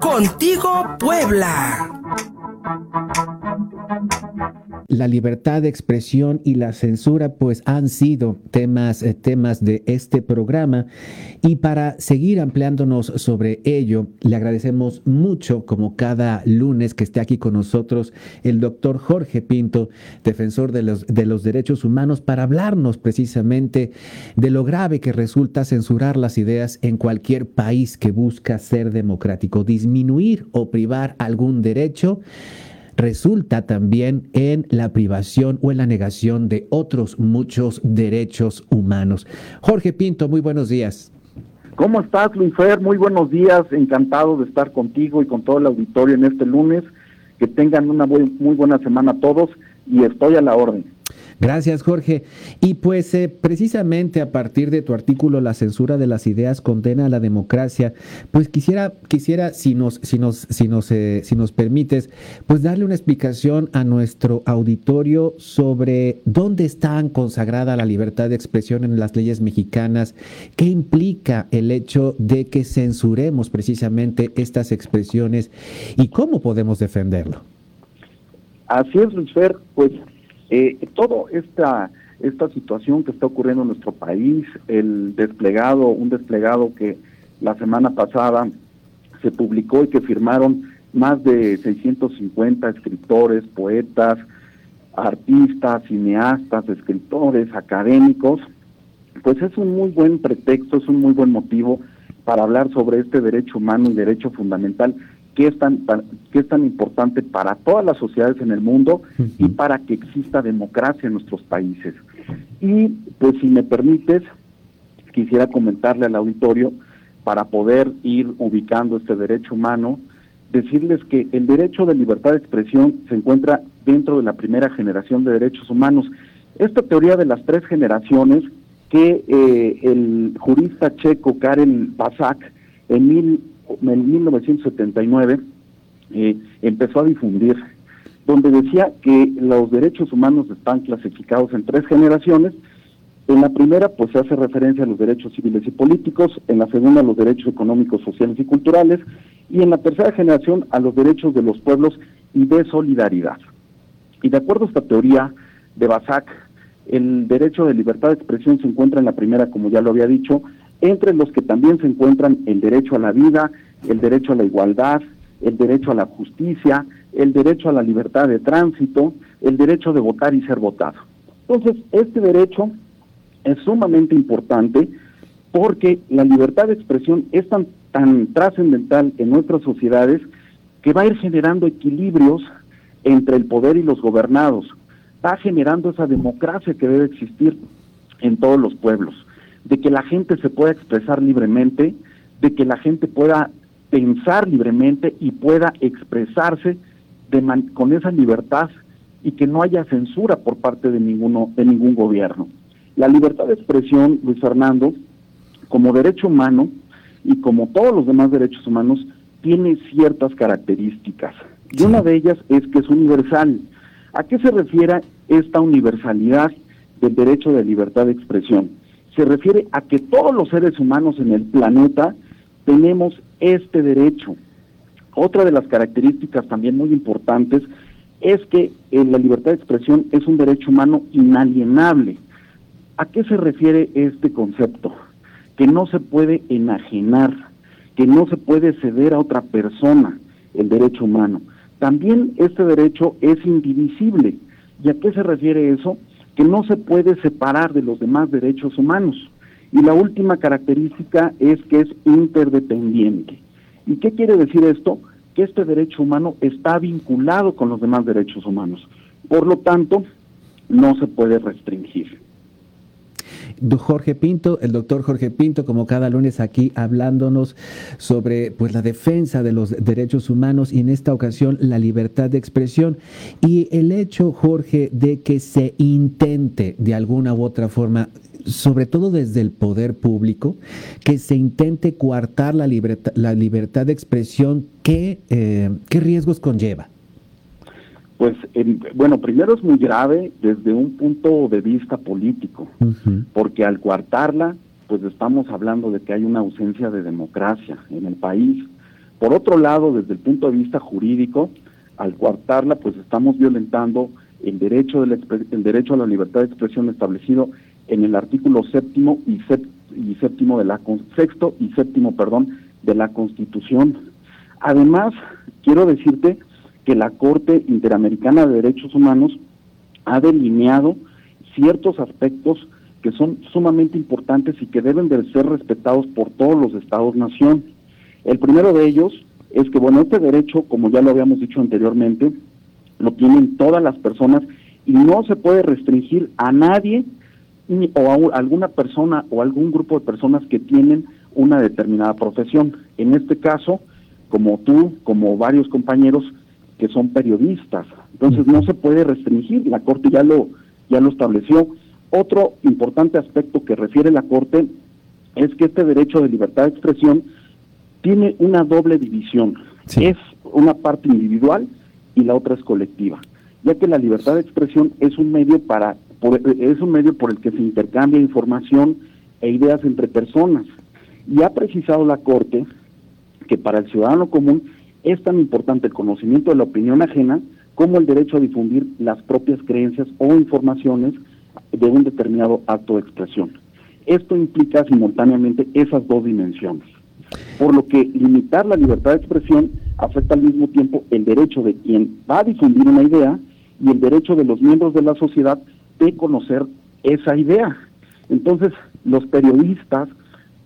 Contigo Puebla la libertad de expresión y la censura pues han sido temas, eh, temas de este programa. Y para seguir ampliándonos sobre ello le agradecemos mucho como cada lunes que esté aquí con nosotros el doctor Jorge Pinto, defensor de los, de los derechos humanos, para hablarnos precisamente de lo grave que resulta censurar las ideas en cualquier país que busca ser democrático, disminuir o privar algún derecho resulta también en la privación o en la negación de otros muchos derechos humanos. Jorge Pinto, muy buenos días. ¿Cómo estás, Luis Fer? Muy buenos días, encantado de estar contigo y con todo el auditorio en este lunes. Que tengan una muy buena semana todos y estoy a la orden. Gracias, Jorge. Y pues eh, precisamente a partir de tu artículo La censura de las ideas condena a la democracia, pues quisiera, quisiera si nos, si nos, si nos, eh, si nos permites, pues darle una explicación a nuestro auditorio sobre dónde está consagrada la libertad de expresión en las leyes mexicanas, qué implica el hecho de que censuremos precisamente estas expresiones y cómo podemos defenderlo. Así es, Luis Fer, pues eh, toda esta, esta situación que está ocurriendo en nuestro país, el desplegado, un desplegado que la semana pasada se publicó y que firmaron más de 650 escritores, poetas, artistas, cineastas, escritores, académicos, pues es un muy buen pretexto, es un muy buen motivo para hablar sobre este derecho humano y derecho fundamental que es tan, que es tan importante para todas las sociedades en el mundo y para que exista democracia en nuestros países. Y pues si me permites, quisiera comentarle al auditorio, para poder ir ubicando este derecho humano, decirles que el derecho de libertad de expresión se encuentra dentro de la primera generación de derechos humanos. Esta teoría de las tres generaciones que eh, el jurista checo Karen Basak en mil en 1979 eh, empezó a difundir, donde decía que los derechos humanos están clasificados en tres generaciones. En la primera, pues se hace referencia a los derechos civiles y políticos, en la segunda a los derechos económicos, sociales y culturales, y en la tercera generación a los derechos de los pueblos y de solidaridad. Y de acuerdo a esta teoría de Basak, el derecho de libertad de expresión se encuentra en la primera, como ya lo había dicho, entre los que también se encuentran el derecho a la vida, el derecho a la igualdad, el derecho a la justicia, el derecho a la libertad de tránsito, el derecho de votar y ser votado. Entonces, este derecho es sumamente importante porque la libertad de expresión es tan, tan trascendental en nuestras sociedades que va a ir generando equilibrios entre el poder y los gobernados, va generando esa democracia que debe existir en todos los pueblos de que la gente se pueda expresar libremente, de que la gente pueda pensar libremente y pueda expresarse con esa libertad y que no haya censura por parte de ninguno de ningún gobierno. La libertad de expresión, Luis Fernando, como derecho humano y como todos los demás derechos humanos, tiene ciertas características. Y una de ellas es que es universal. ¿A qué se refiere esta universalidad del derecho de libertad de expresión? Se refiere a que todos los seres humanos en el planeta tenemos este derecho. Otra de las características también muy importantes es que eh, la libertad de expresión es un derecho humano inalienable. ¿A qué se refiere este concepto? Que no se puede enajenar, que no se puede ceder a otra persona el derecho humano. También este derecho es indivisible. ¿Y a qué se refiere eso? Que no se puede separar de los demás derechos humanos. Y la última característica es que es interdependiente. ¿Y qué quiere decir esto? Que este derecho humano está vinculado con los demás derechos humanos. Por lo tanto, no se puede restringir. Jorge Pinto, el doctor Jorge Pinto, como cada lunes aquí hablándonos sobre pues la defensa de los derechos humanos y en esta ocasión la libertad de expresión y el hecho, Jorge, de que se intente de alguna u otra forma sobre todo desde el poder público, que se intente coartar la libertad, la libertad de expresión, ¿qué, eh, ¿qué riesgos conlleva? Pues bueno, primero es muy grave desde un punto de vista político, porque al coartarla pues estamos hablando de que hay una ausencia de democracia en el país. Por otro lado, desde el punto de vista jurídico, al coartarla, pues estamos violentando el derecho, de el derecho a la libertad de expresión establecido en el artículo séptimo y, y séptimo de la sexto y séptimo, perdón, de la Constitución. Además, quiero decirte que la Corte Interamericana de Derechos Humanos ha delineado ciertos aspectos que son sumamente importantes y que deben de ser respetados por todos los estados-nación. El primero de ellos es que, bueno, este derecho, como ya lo habíamos dicho anteriormente, lo tienen todas las personas y no se puede restringir a nadie o a alguna persona o algún grupo de personas que tienen una determinada profesión. En este caso, como tú, como varios compañeros que son periodistas. Entonces no se puede restringir, la Corte ya lo, ya lo estableció. Otro importante aspecto que refiere la Corte es que este derecho de libertad de expresión tiene una doble división. Es una parte individual y la otra es colectiva, ya que la libertad de expresión es un medio para es un medio por el que se intercambia información e ideas entre personas. Y ha precisado la Corte que para el ciudadano común es tan importante el conocimiento de la opinión ajena como el derecho a difundir las propias creencias o informaciones de un determinado acto de expresión. Esto implica simultáneamente esas dos dimensiones, por lo que limitar la libertad de expresión afecta al mismo tiempo el derecho de quien va a difundir una idea y el derecho de los miembros de la sociedad de conocer esa idea. Entonces, los periodistas,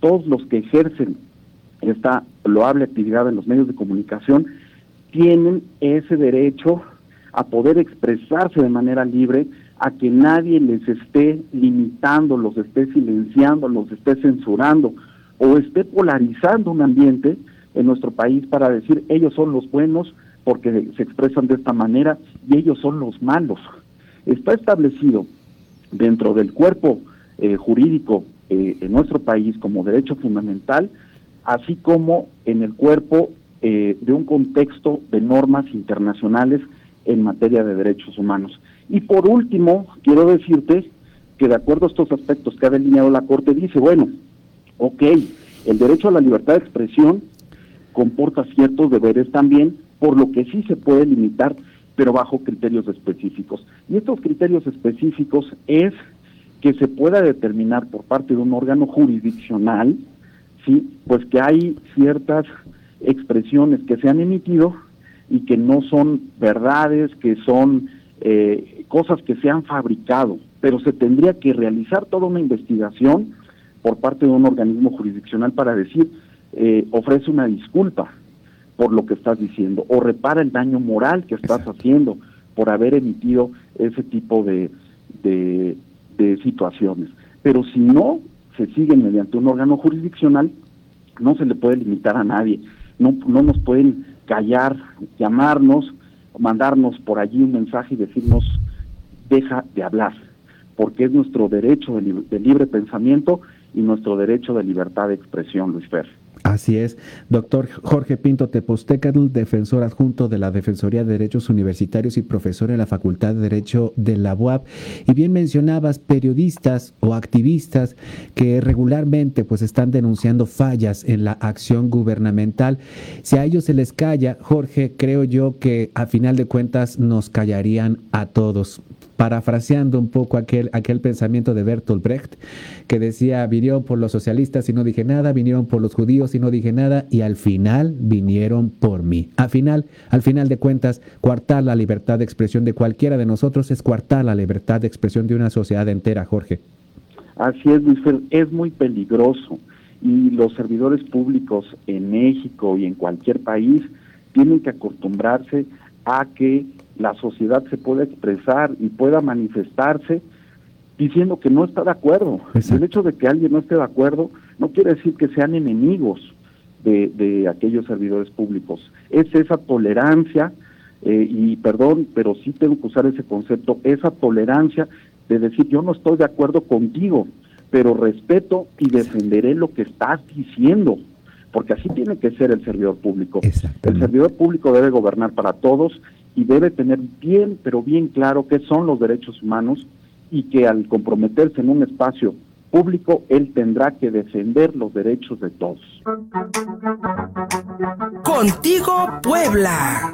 todos los que ejercen esta loable actividad en los medios de comunicación, tienen ese derecho a poder expresarse de manera libre, a que nadie les esté limitando, los esté silenciando, los esté censurando o esté polarizando un ambiente en nuestro país para decir ellos son los buenos porque se expresan de esta manera y ellos son los malos. Está establecido dentro del cuerpo eh, jurídico eh, en nuestro país como derecho fundamental así como en el cuerpo eh, de un contexto de normas internacionales en materia de derechos humanos. Y por último, quiero decirte que de acuerdo a estos aspectos que ha delineado la Corte, dice, bueno, ok, el derecho a la libertad de expresión comporta ciertos deberes también, por lo que sí se puede limitar, pero bajo criterios específicos. Y estos criterios específicos es que se pueda determinar por parte de un órgano jurisdiccional, sí, pues que hay ciertas expresiones que se han emitido y que no son verdades, que son eh, cosas que se han fabricado, pero se tendría que realizar toda una investigación por parte de un organismo jurisdiccional para decir, eh, ofrece una disculpa por lo que estás diciendo o repara el daño moral que estás haciendo por haber emitido ese tipo de, de, de situaciones. Pero si no, se siguen mediante un órgano jurisdiccional, no se le puede limitar a nadie, no, no nos pueden callar, llamarnos, mandarnos por allí un mensaje y decirnos, deja de hablar, porque es nuestro derecho de, libre pensamiento y nuestro derecho de libertad de expresión, Luis Fer. Así es, doctor Jorge Pinto Tepostecatl, defensor adjunto de la Defensoría de Derechos Universitarios y profesor en la Facultad de Derecho de la UAP. Y bien mencionabas periodistas o activistas que regularmente pues están denunciando fallas en la acción gubernamental. Si a ellos se les calla, Jorge, creo yo que a final de cuentas nos callarían a todos parafraseando un poco aquel, aquel pensamiento de Bertolt Brecht, que decía, vinieron por los socialistas y no dije nada, vinieron por los judíos y no dije nada, y al final vinieron por mí. Al final, al final de cuentas, coartar la libertad de expresión de cualquiera de nosotros es coartar la libertad de expresión de una sociedad entera, Jorge. Así es, Luis, es muy peligroso y los servidores públicos en México y en cualquier país tienen que acostumbrarse a que la sociedad se pueda expresar y pueda manifestarse diciendo que no está de acuerdo. El hecho de que alguien no esté de acuerdo no quiere decir que sean enemigos de, de aquellos servidores públicos. Es esa tolerancia, eh, y perdón, pero sí tengo que usar ese concepto, esa tolerancia de decir yo no estoy de acuerdo contigo, pero respeto y defenderé lo que estás diciendo, porque así tiene que ser el servidor público. El servidor público debe gobernar para todos y debe tener bien, pero bien claro qué son los derechos humanos y que al comprometerse en un espacio público, él tendrá que defender los derechos de todos. Contigo, Puebla.